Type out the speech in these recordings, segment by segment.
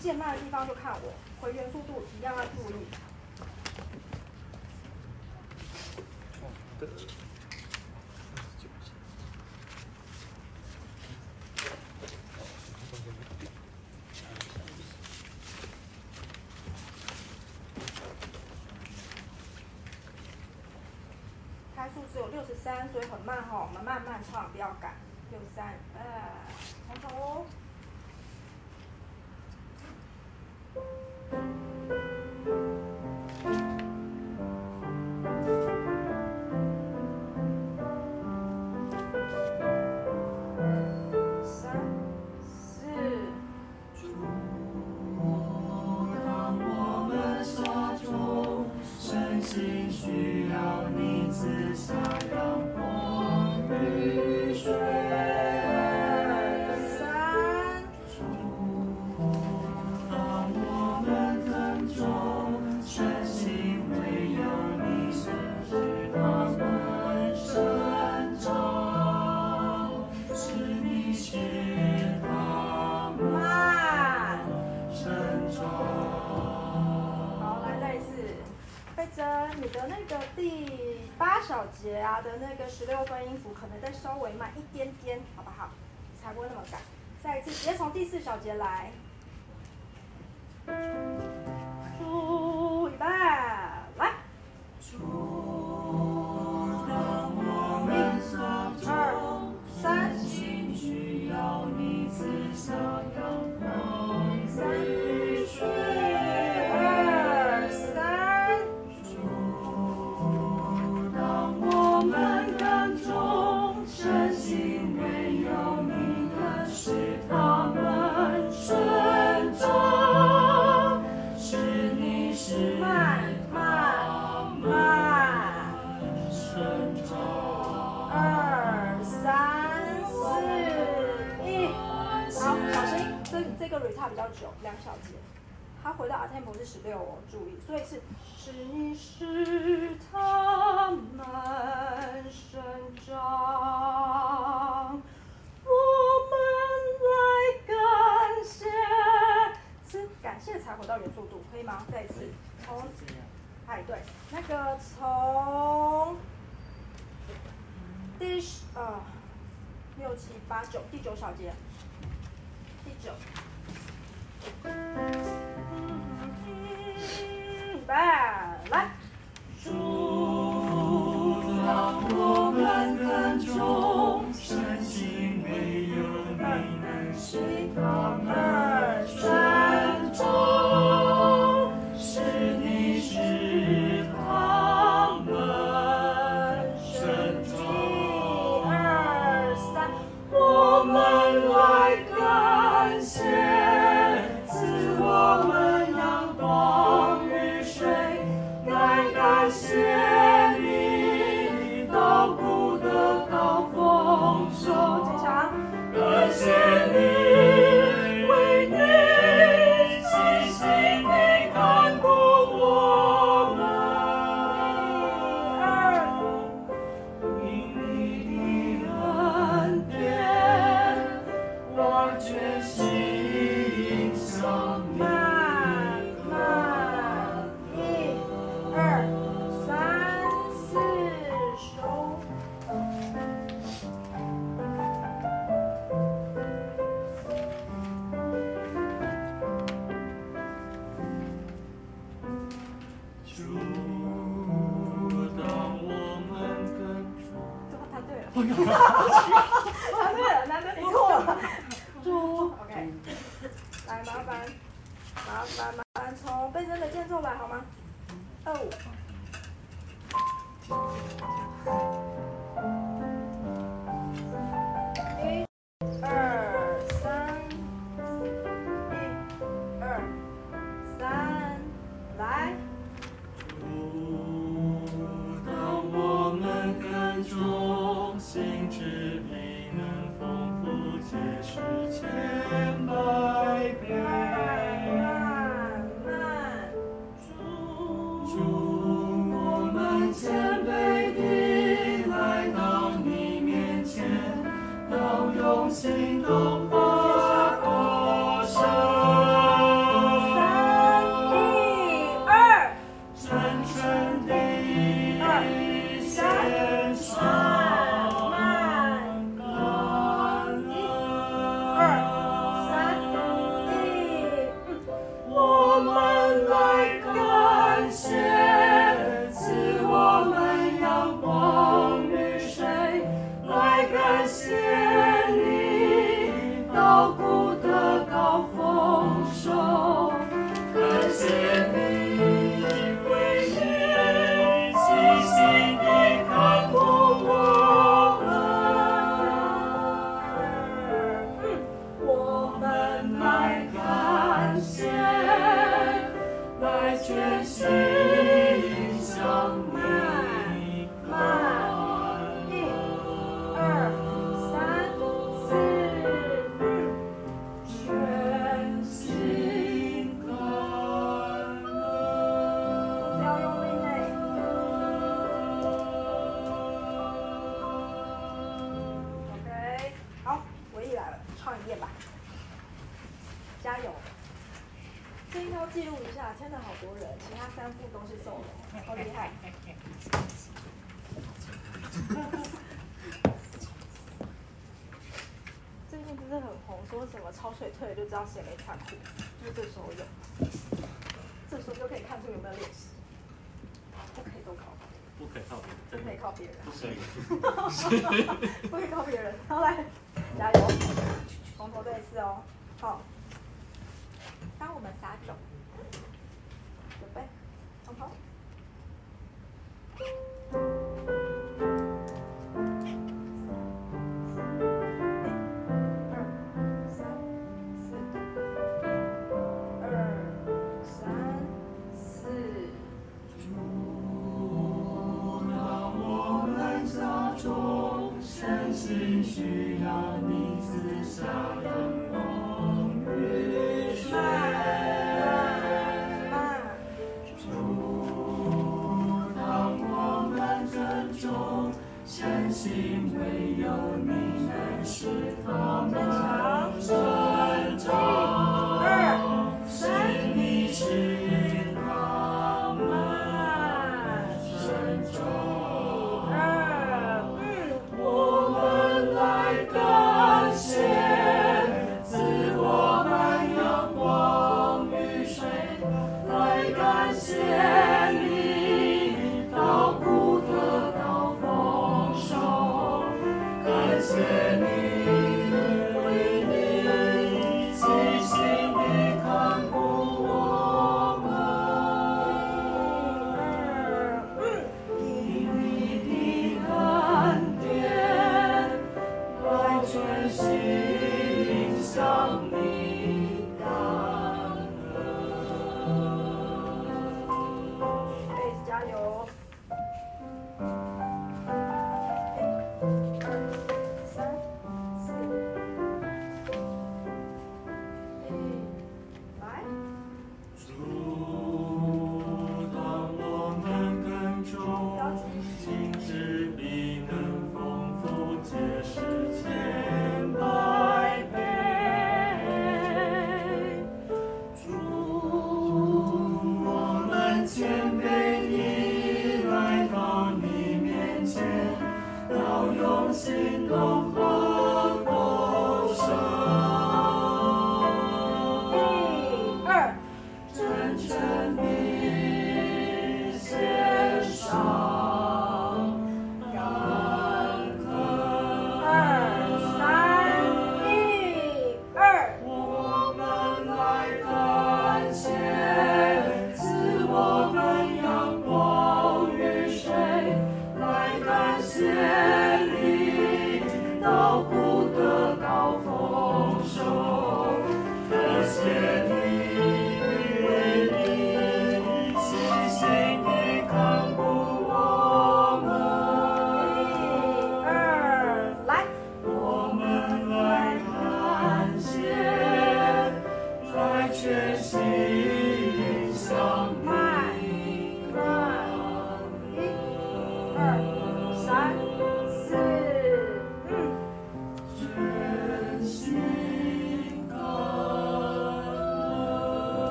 渐慢的地方就看我，回原速度一定要注意。开速只有六十三，所以很慢哈、哦，我们慢慢唱，不要赶。六三二。打的那个十六分音符可能再稍微慢一点点，好不好？才不会那么赶。再一次，直接从第四小节来。十六哦，注意，所以是是你是他们生长，我们来感谢，是感谢才回到原速度，可以吗？再一次，从，哎对，那个从第十呃六七八九第九小节，第九。来。我他们二百好吗？二五。ハハハハ!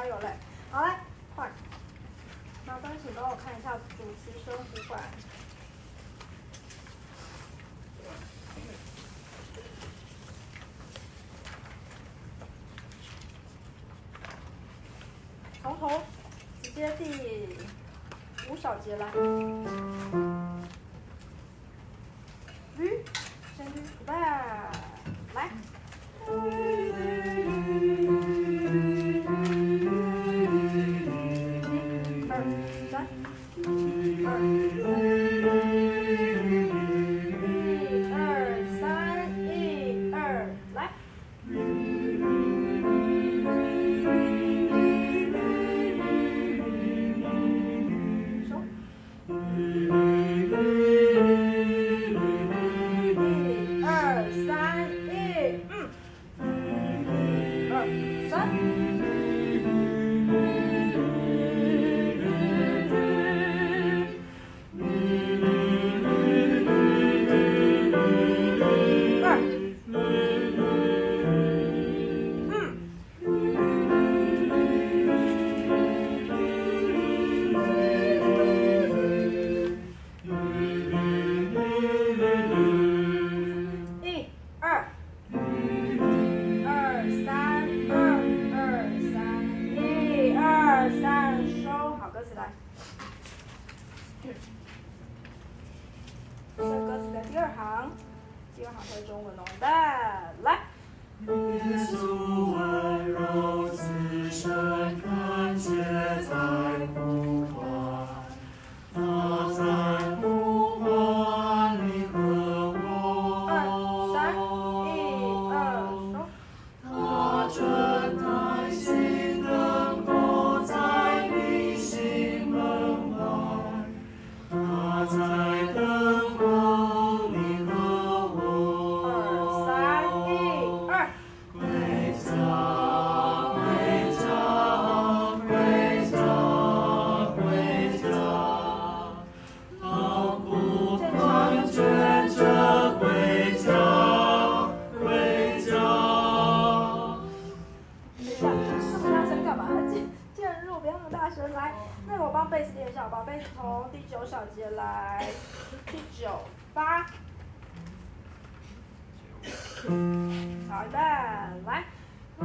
来有嘞，好嘞，快！麻烦请帮我看一下主持生服管。从头直接第五小节来。贝斯点小宝贝从第九小节来，第九八，好，一半来。啊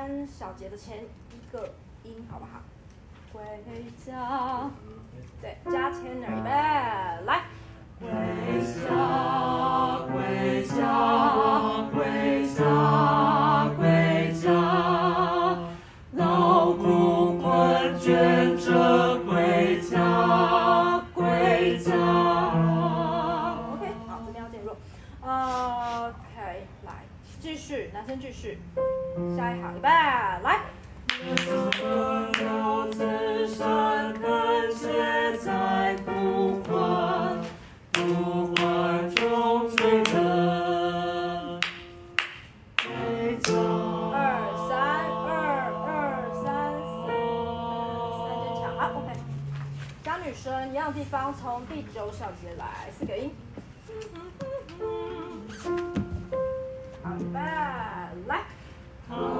三小节的前一个音好不好？回家。对，加前两备。来。回家回家回家回家。劳苦困倦着。男生继续下一行预备来。二三二二三三三啊 ok 女生一样地方从第九小节来四个音 luck left.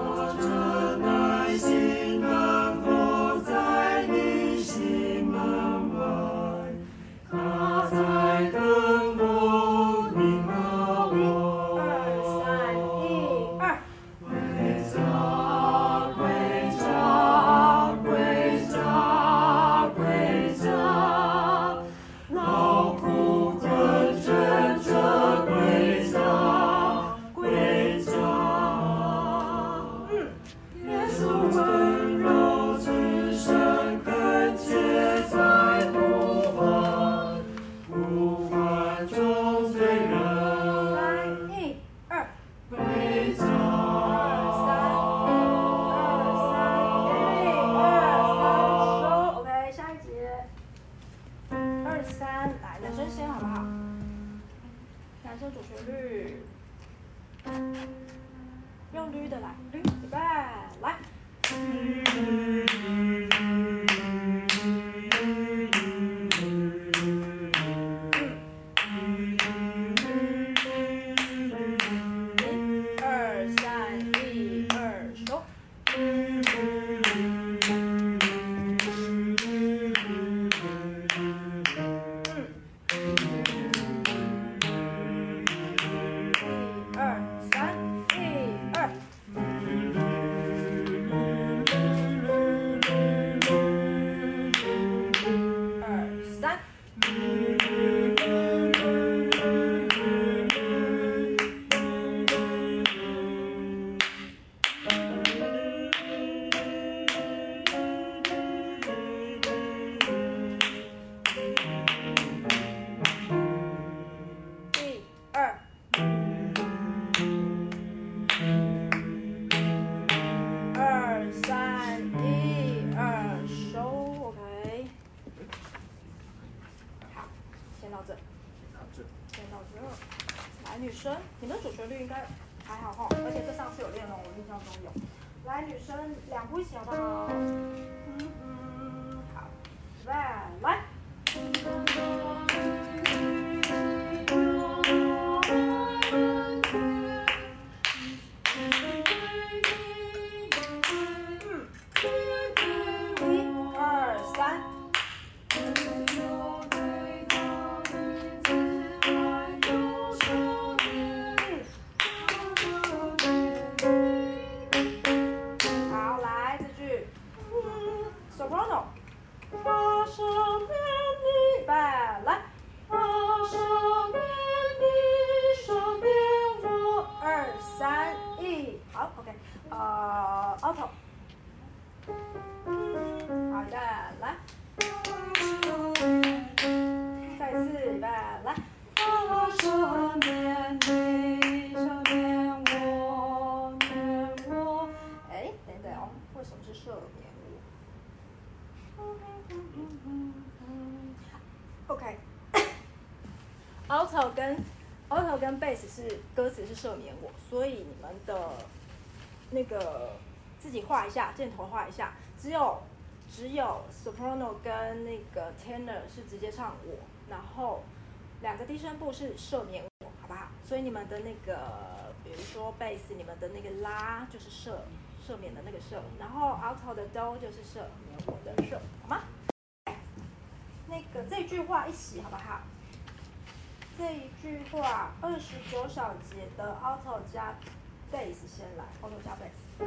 自己画一下，箭头画一下，只有。只有 soprano 跟那个 tenor 是直接唱我，然后两个低声部是赦免我，好不好？所以你们的那个，比如说 bass，你们的那个拉就是赦赦免的那个赦，然后 alto 的 do 就是赦免我的赦，好吗？那个这句话一起好不好？这一句话二十九小节的 alto 加 bass 先来，alto 加 bass，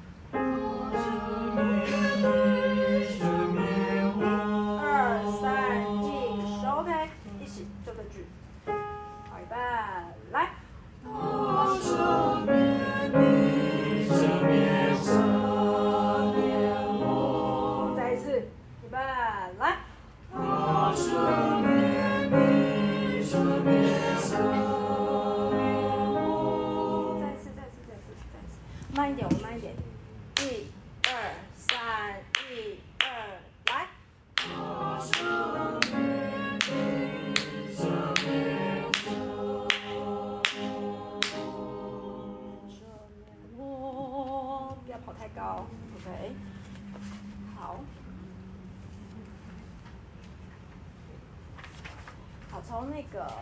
一二三紧收呗一起做个举好预备来。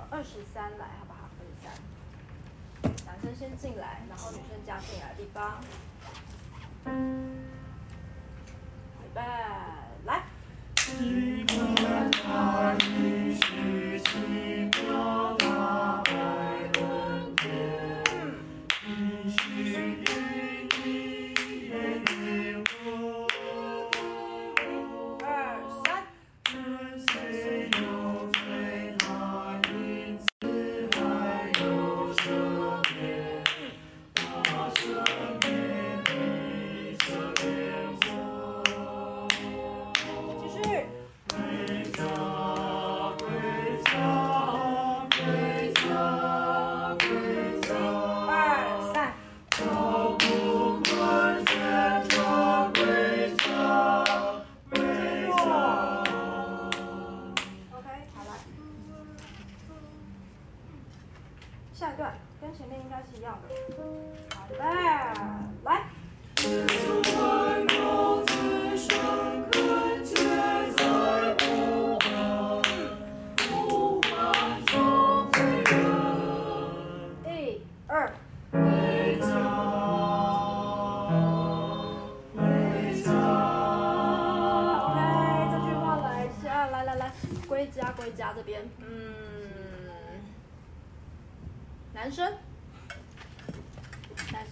二十三来好不好？二十三。男生先进来然后女生加进来的地方。预备来。七个男孩一十七个男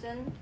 Then.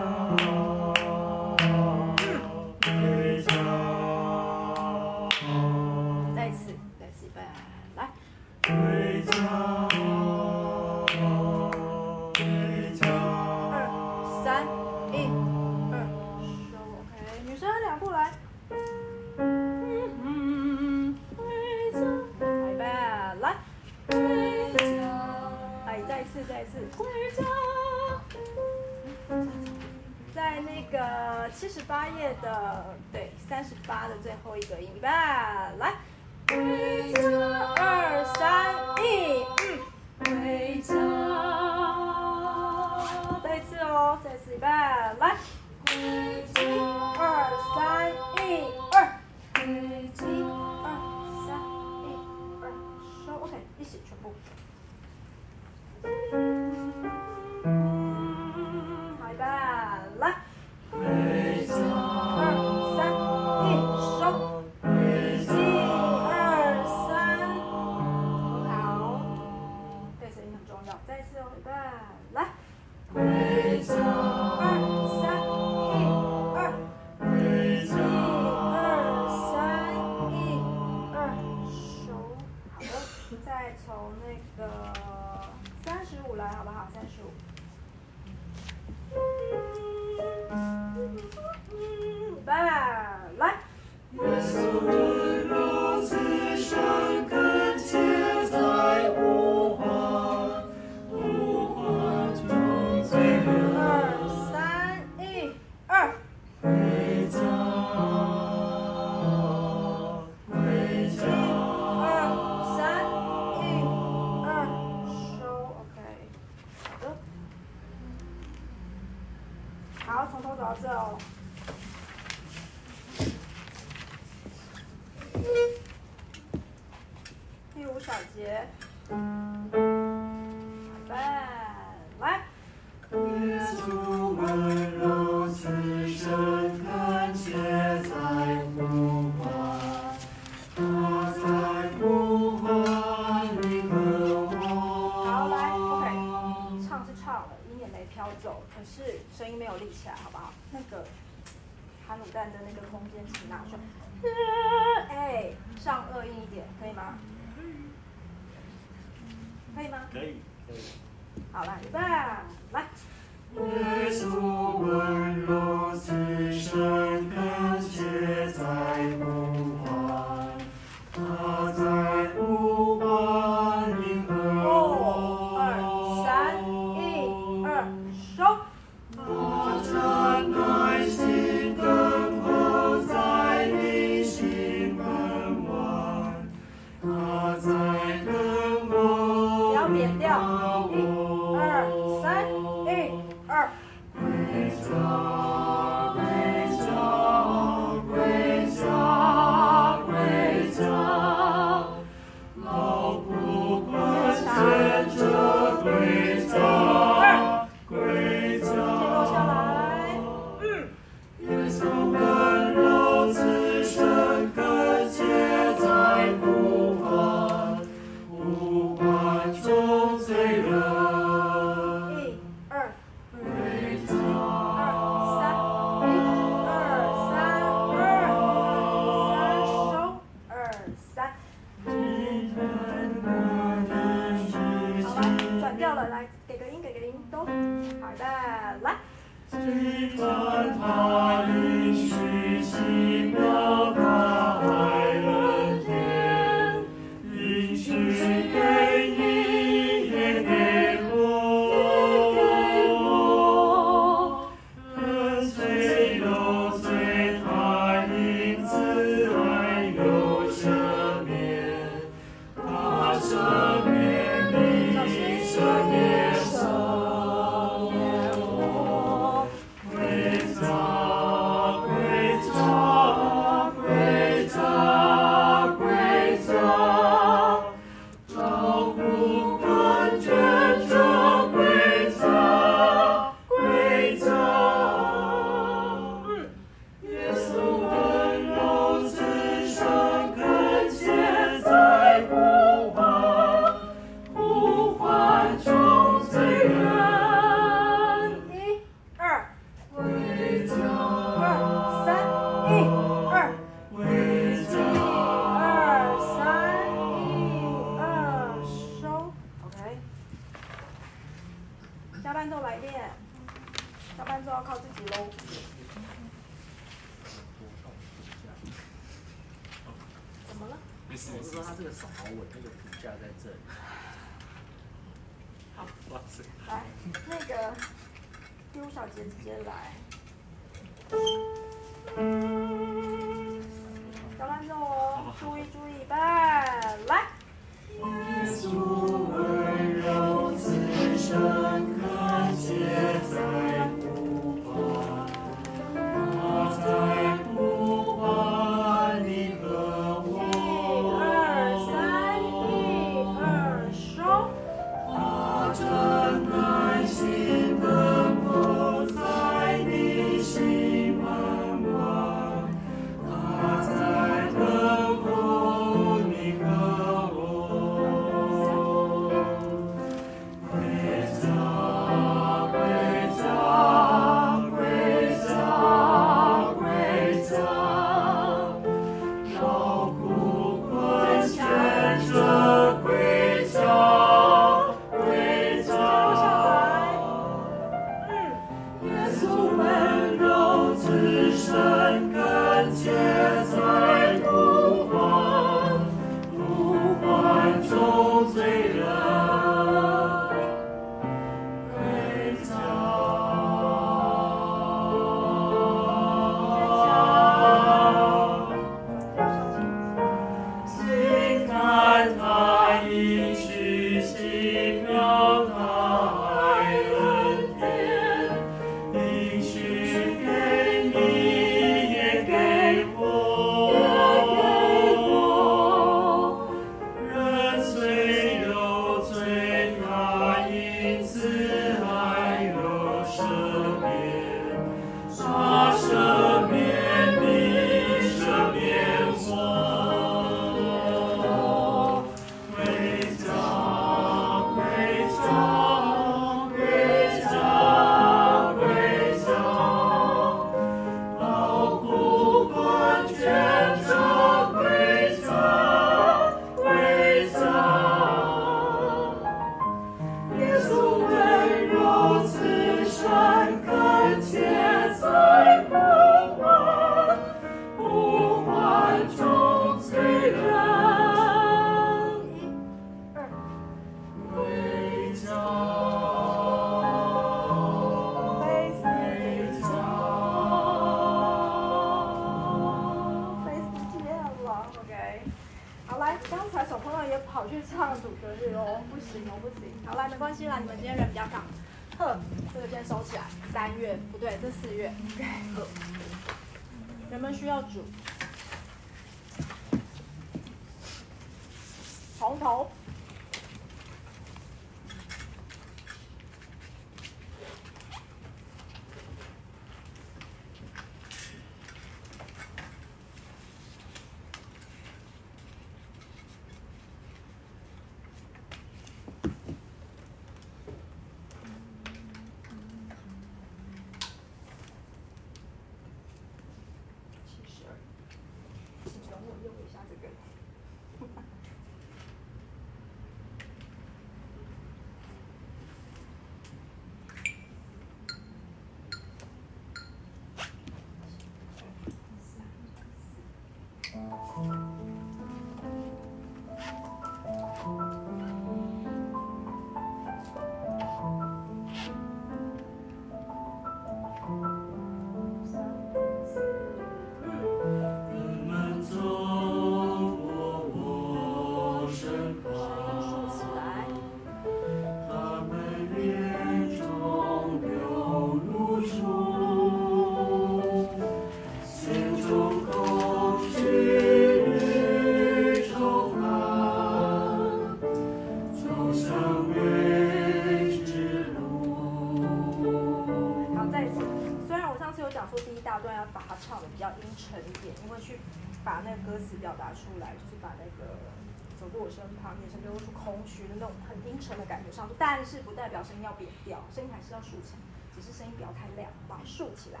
红渠的那种很阴沉的感觉上但是不代表声音要扁掉声音还是要竖起来只是声音不要太亮把它竖起来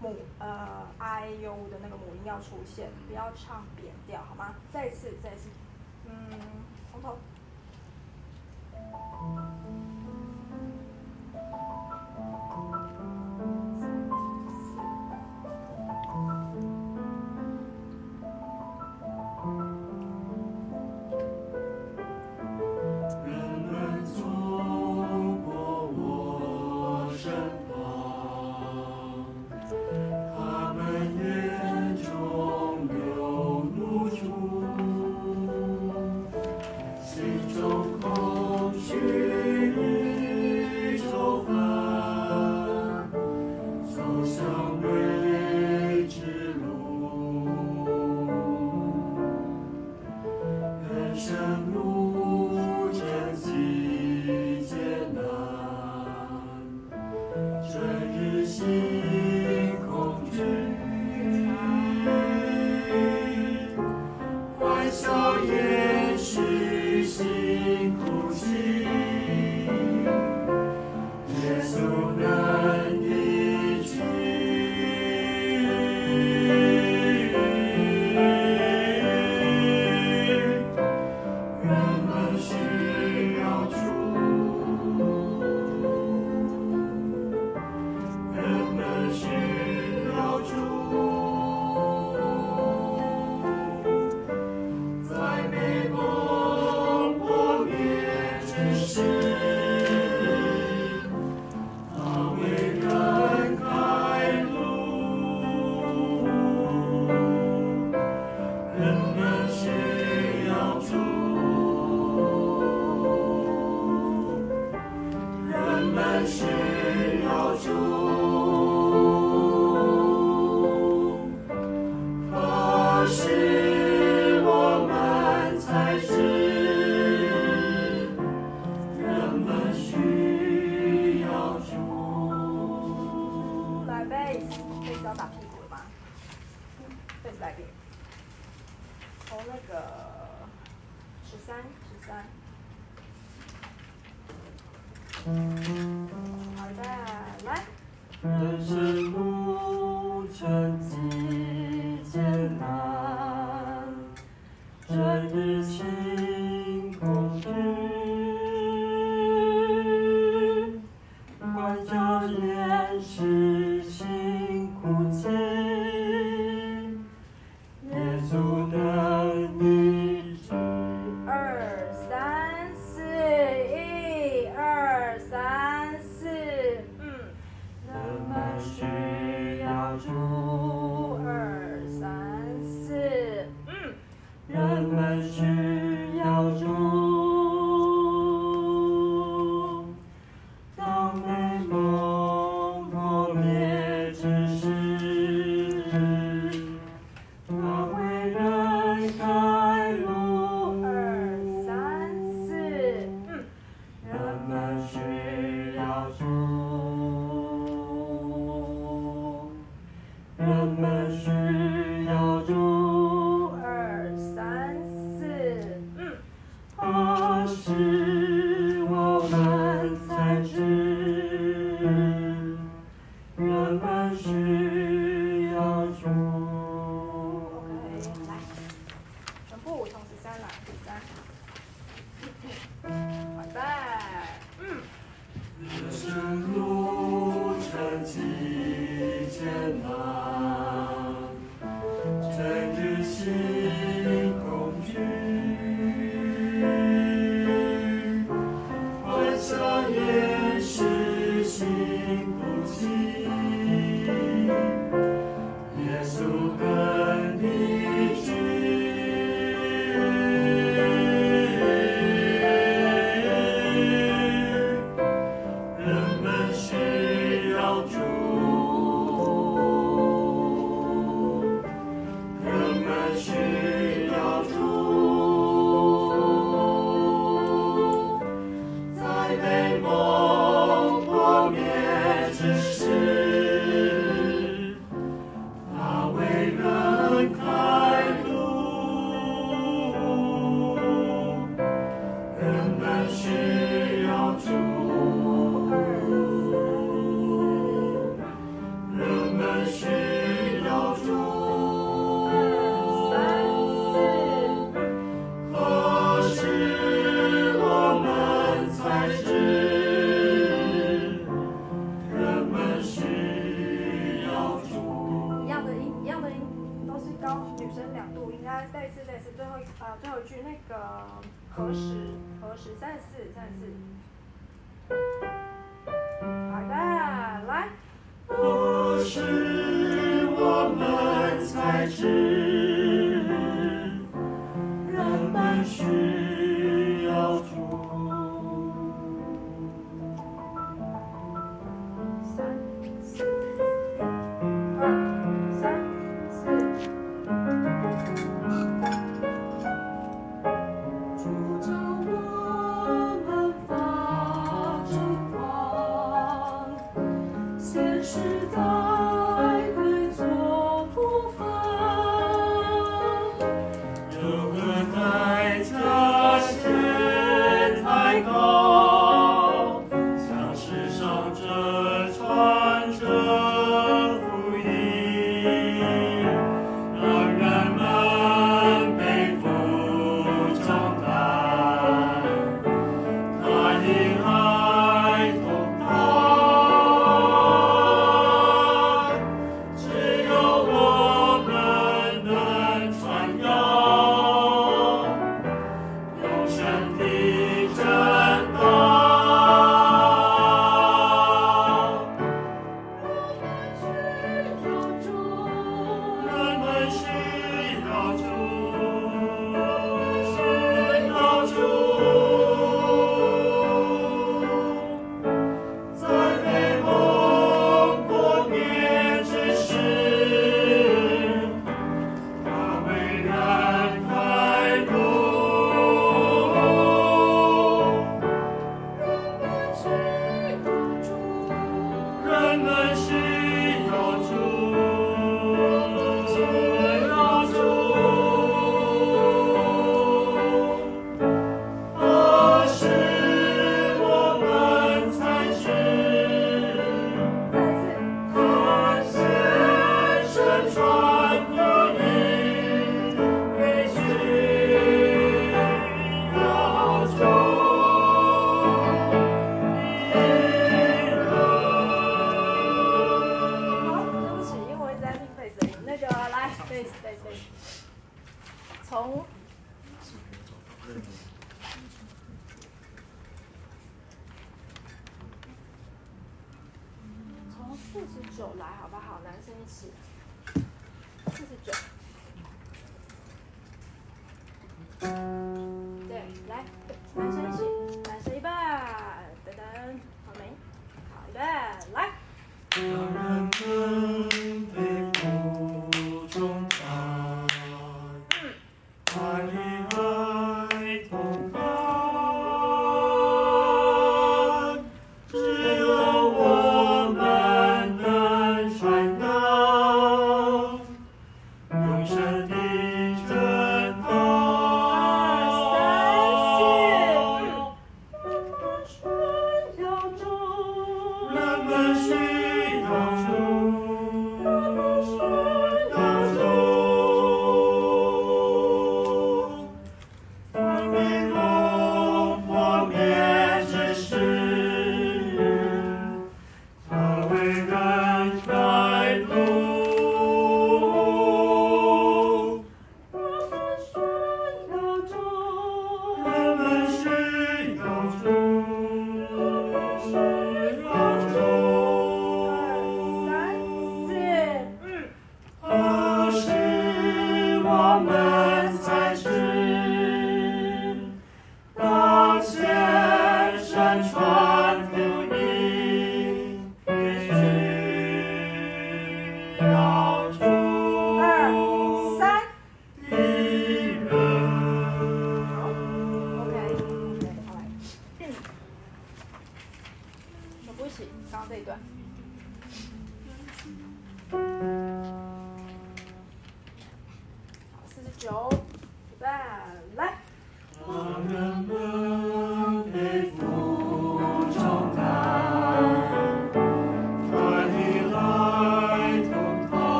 母呃 iu 的那个母音要出现不要唱扁掉好吗？再一次再一次嗯从头。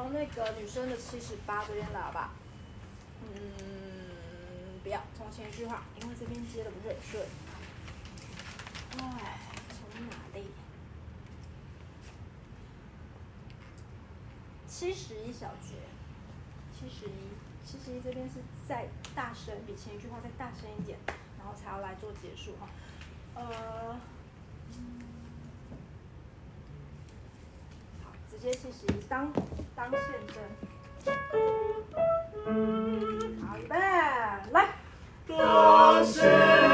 从那个女生的七十八这边打吧，嗯，不要从前一句话，因为这边接的不是很顺。哎，从哪里？七十一小节，七十一，七十一这边是再大声，比前一句话再大声一点，然后才要来做结束哈，呃。直接进行当当现真。好嘞，来，多谢。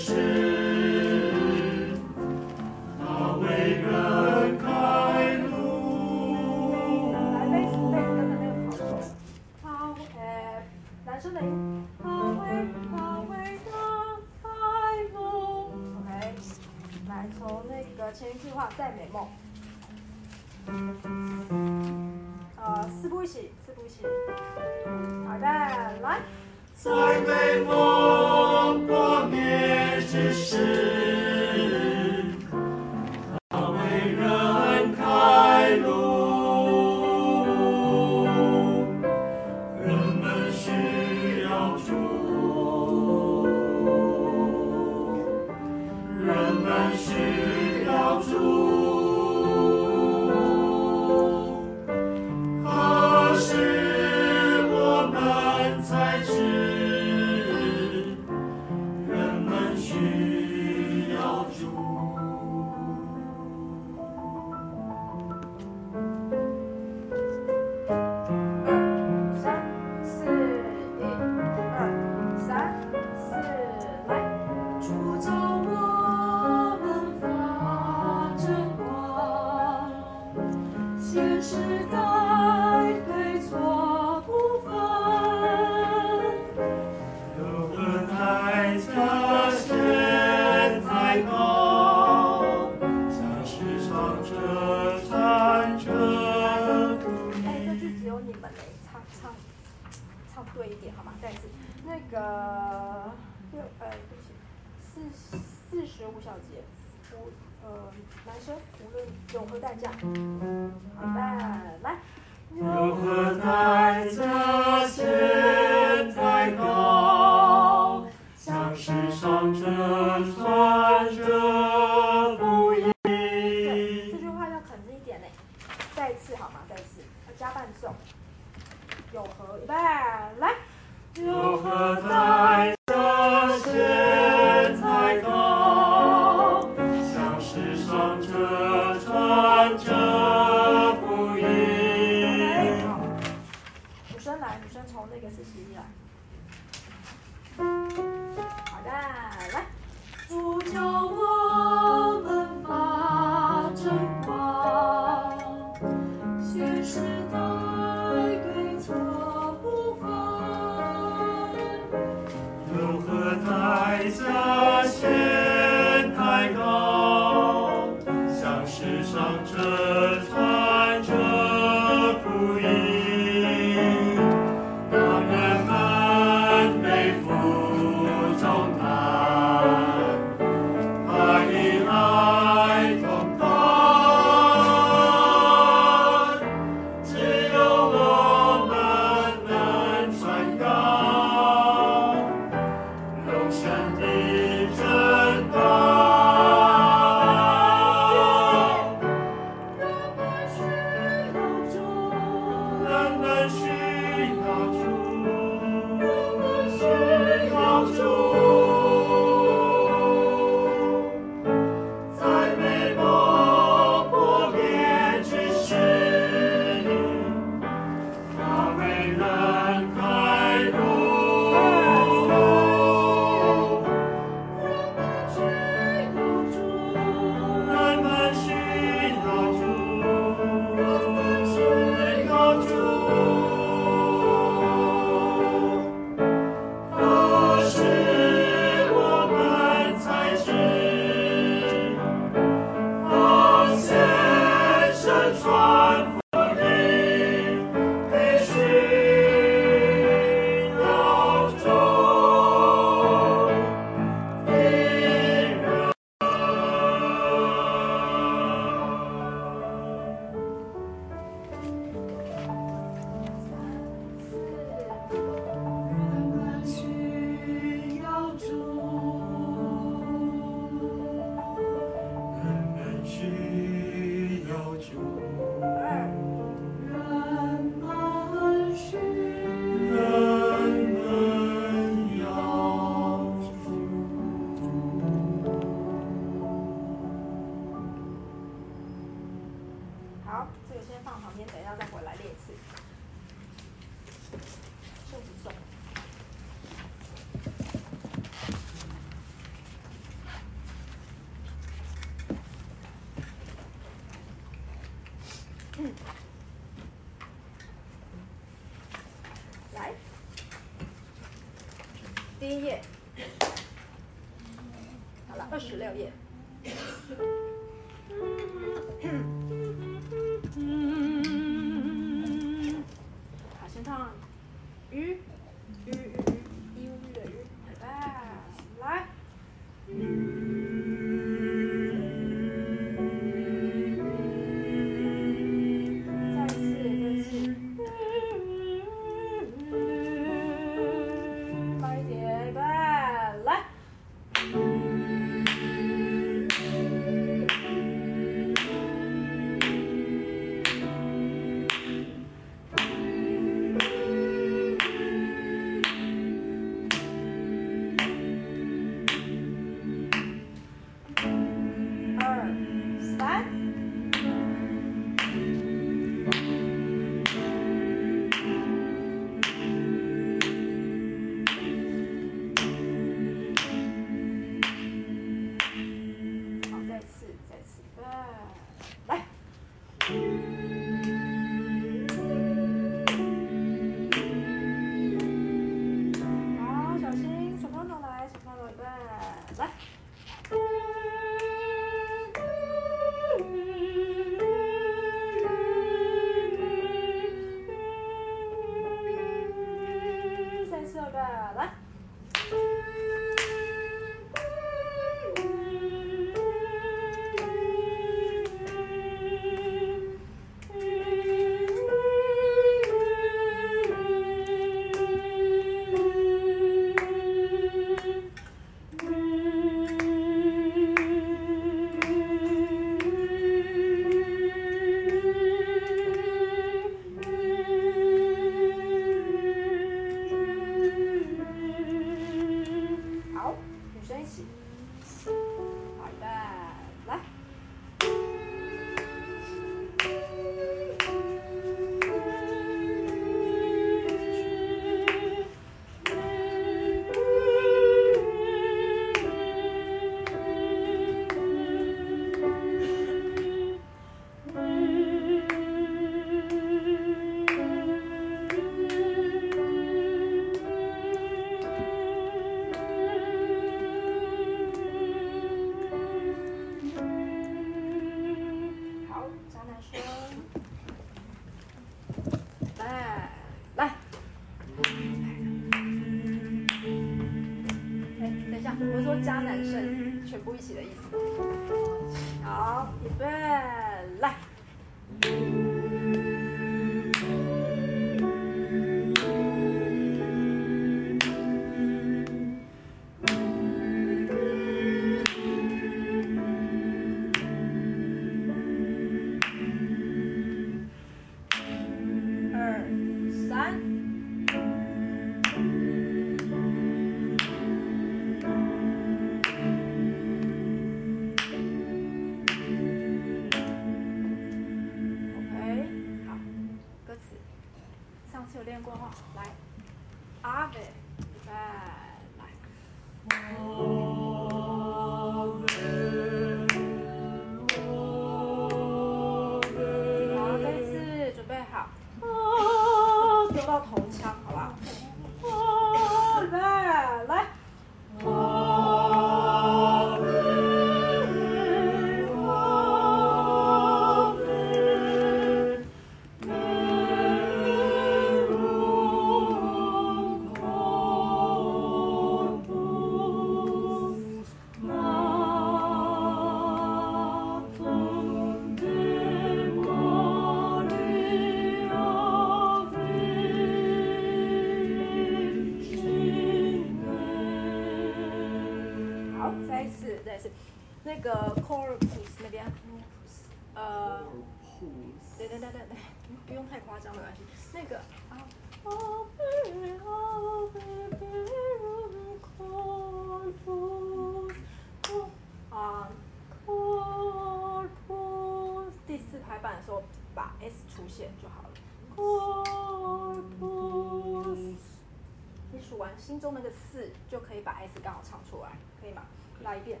唱出来，可以吗？来一遍，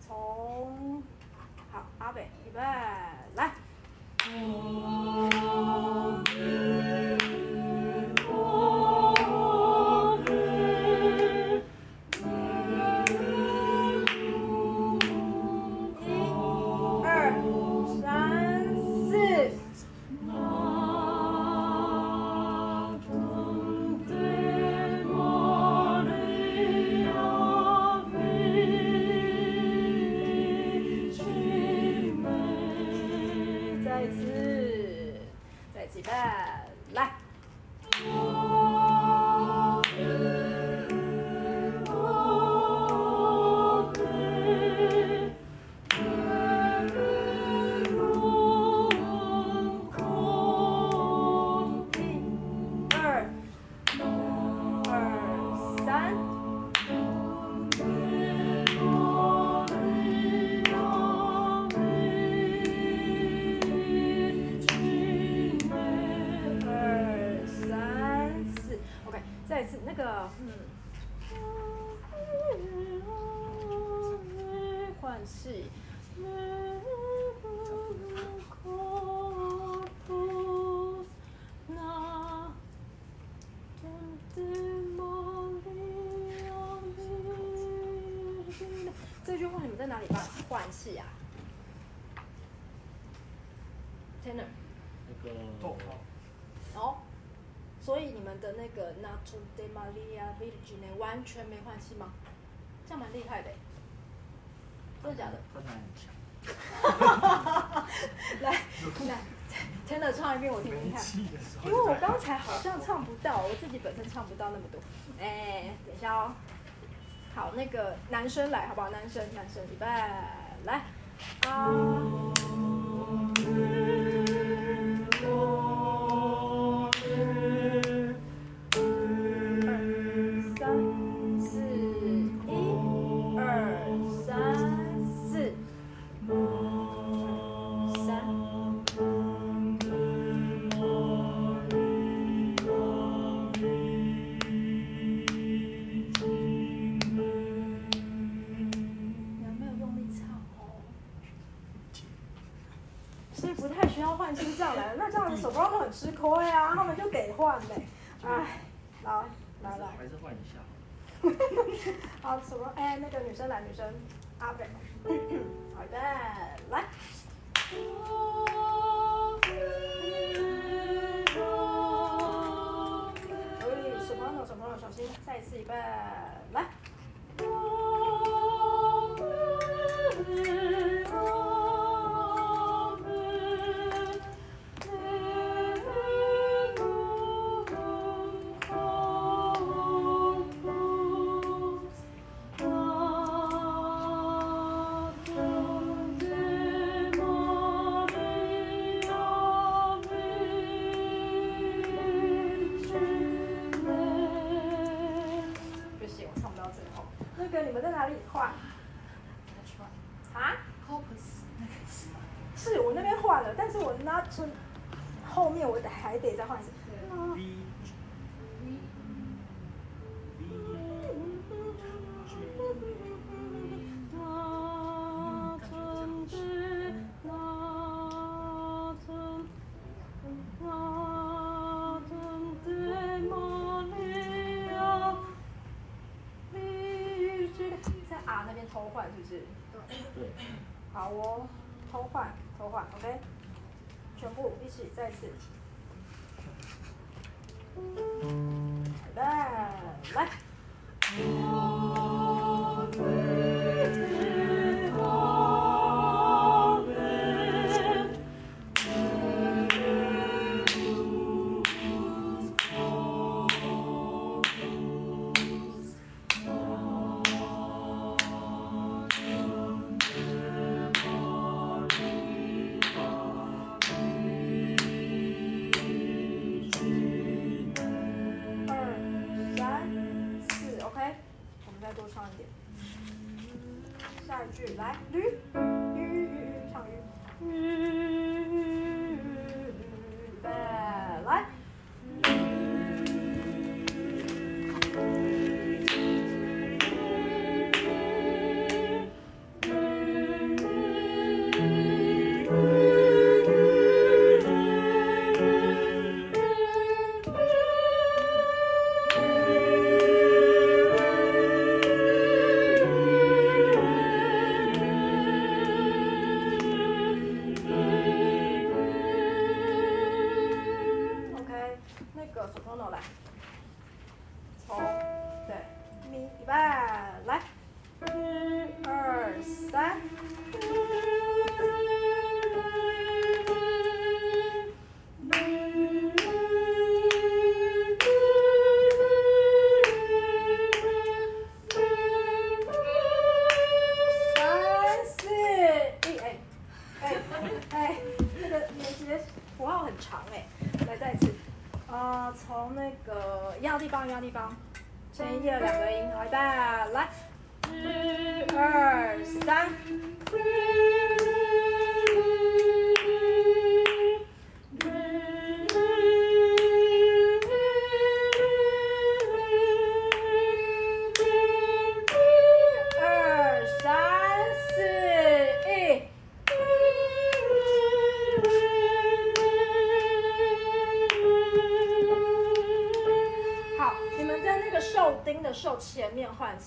从好阿北预备来。的那个 Notre Dame Maria Virgine 完全没换气吗？这样蛮厉害的，真的假的？很强。来来，Tanner 唱一遍我听听看，因为我刚才好像唱不到，我自己本身唱不到那么多。哎，等一下哦。好，那个男生来好不好？男生男生预备来啊。哎，那个女生来，女生，阿北。你们在哪里换？啊？是，我那边换了，但是我那村后面我得还得再换一次。哦，偷换偷换，OK，全部一起再次。来，来。前一页两个音，好，预备，来，一二三。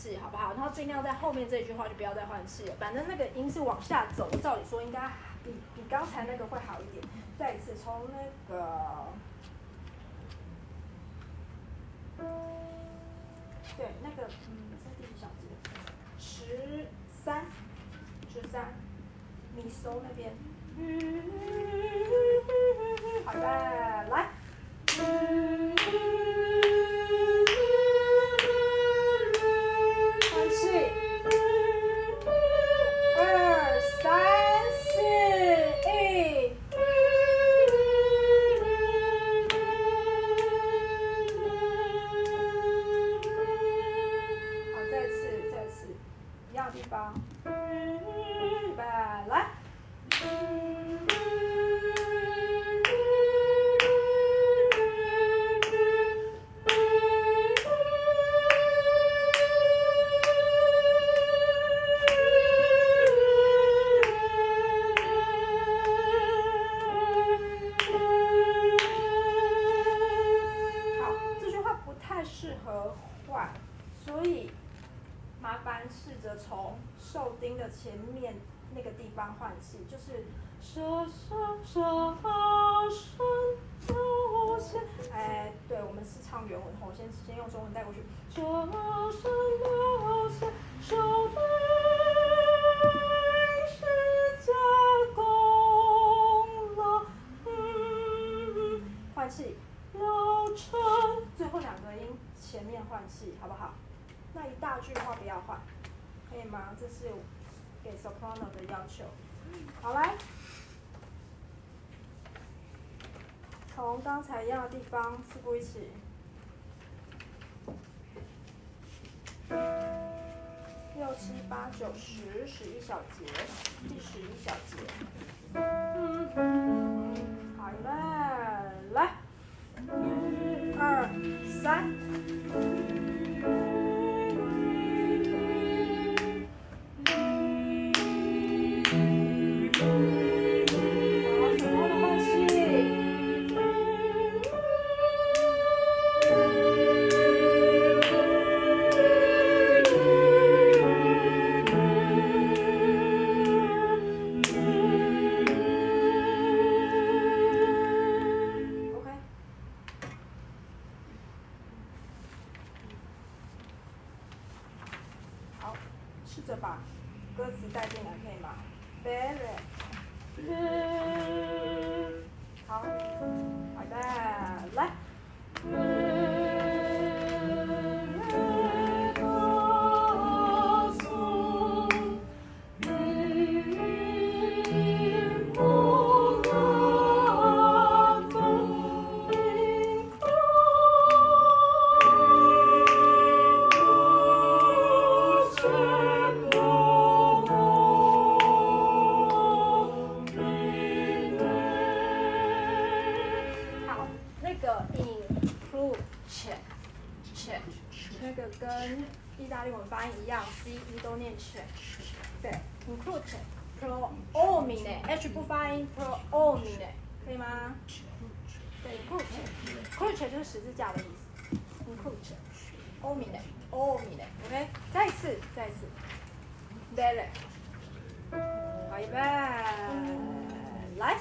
气，好不好？然后尽量在后面这句话就不要再换气了，反正那个音是往下走，照理说应该比比刚才那个会好一点。再一次从那个，对，那个嗯，在第几小节？十三，十三，咪收那边。好的，来。大地方四步一起。六七八九十十一小节第十一小节。好了一都念 check。对，include pronomine，h 不发音，pronomine，可以吗？对，include，include 就是十字架的意思，include，omine，omine，OK，再一次，再一次预备，来。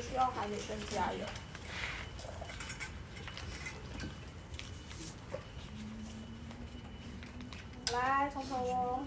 需要还得再加油来瞅瞅我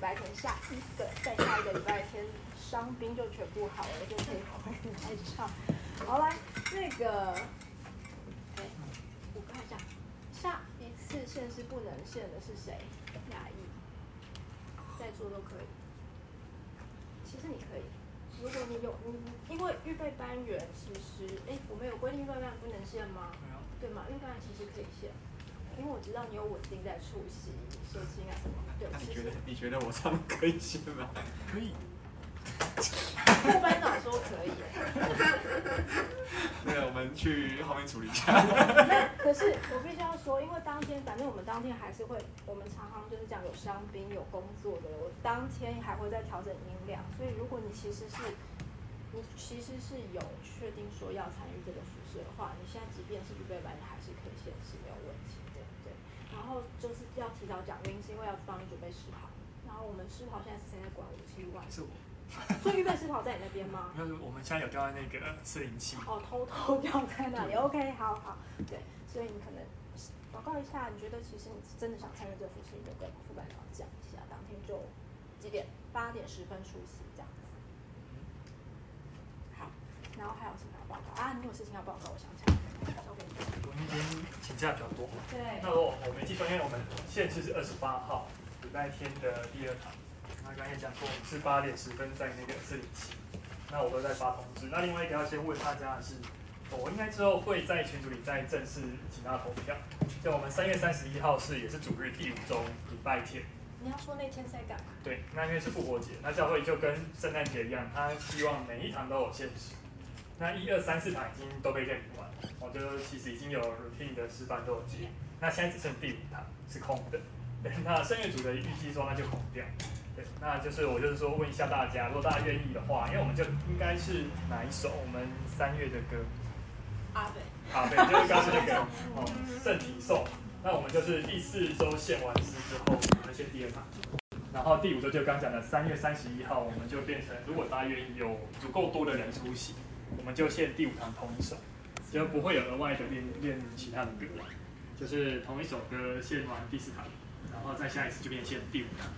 拜天，下一个再下一个礼拜天，伤兵就全部好了，就可以回来唱。好来，那个，哎，我看一下，下一次线是不能线的是谁？亚裔，在座都可以。其实你可以。如果你有你，因为预备班员其实，哎，我们有规定预备班不能线吗？没有。对吗？预备班其实可以线，因为我知道你有稳定在出席，收心啊什么。对。你觉得你觉得我他们可以先吗？可以。副班长说可以。那个我们去后面处理一下。可是我必须要说，因为当天反正我们当天还是会，我们常常就是讲有伤兵有工作的，我当天还会再调整音量。所以如果你其实是，你其实是有确定说要参与这个服饰的话，你现在即便是预备班，你还是可以先是没有问题。然后就是要提早讲原因，是因为要帮你准备试跑。然后我们试跑现在是谁在管武器管？是我。所以预备试跑在你那边吗？没有，我们现在有掉在那个四零七。哦，偷偷掉在那里。OK，好好。对，所以你可能报告一下，你觉得其实你真的想参与这个服饰，你就跟副班长讲一下，当天就几点？八点十分出席这样子。好，然后还有什么要报告啊？你有事情要报告，我想起来交给你。我那天请假比较多。对。那我我没记错，因为我们限制是二十八号礼拜天的第二堂。那刚才讲过，我们是八点十分在那个四零七，那我都在发通知。那另外一个要先问大家的是，我应该之后会在群组里再正式请大家投票。就我们三月三十一号是也是主日第五周礼拜天。你要说那天在干嘛？对，那因为是复活节，那教会就跟圣诞节一样，他希望每一堂都有限时。那一二三四堂已经都被认领完，我觉得其实已经有 routine 的示范都有接，那现在只剩第五堂是空的。对，那声乐组的预计说那就空掉。对那就是我就是说问一下大家，如果大家愿意的话，因为我们就应该是哪一首我们三月的歌？阿北。阿北就是刚才那个 哦，圣体颂。那我们就是第四周献完诗之后，我们先第二堂。然后第五周就刚讲的三月三十一号，我们就变成如果大家愿意有足够多的人出席，我们就献第五堂同一首，就不会有额外的练练其他的歌，就是同一首歌献完第四堂，然后再下一次就变现第五堂。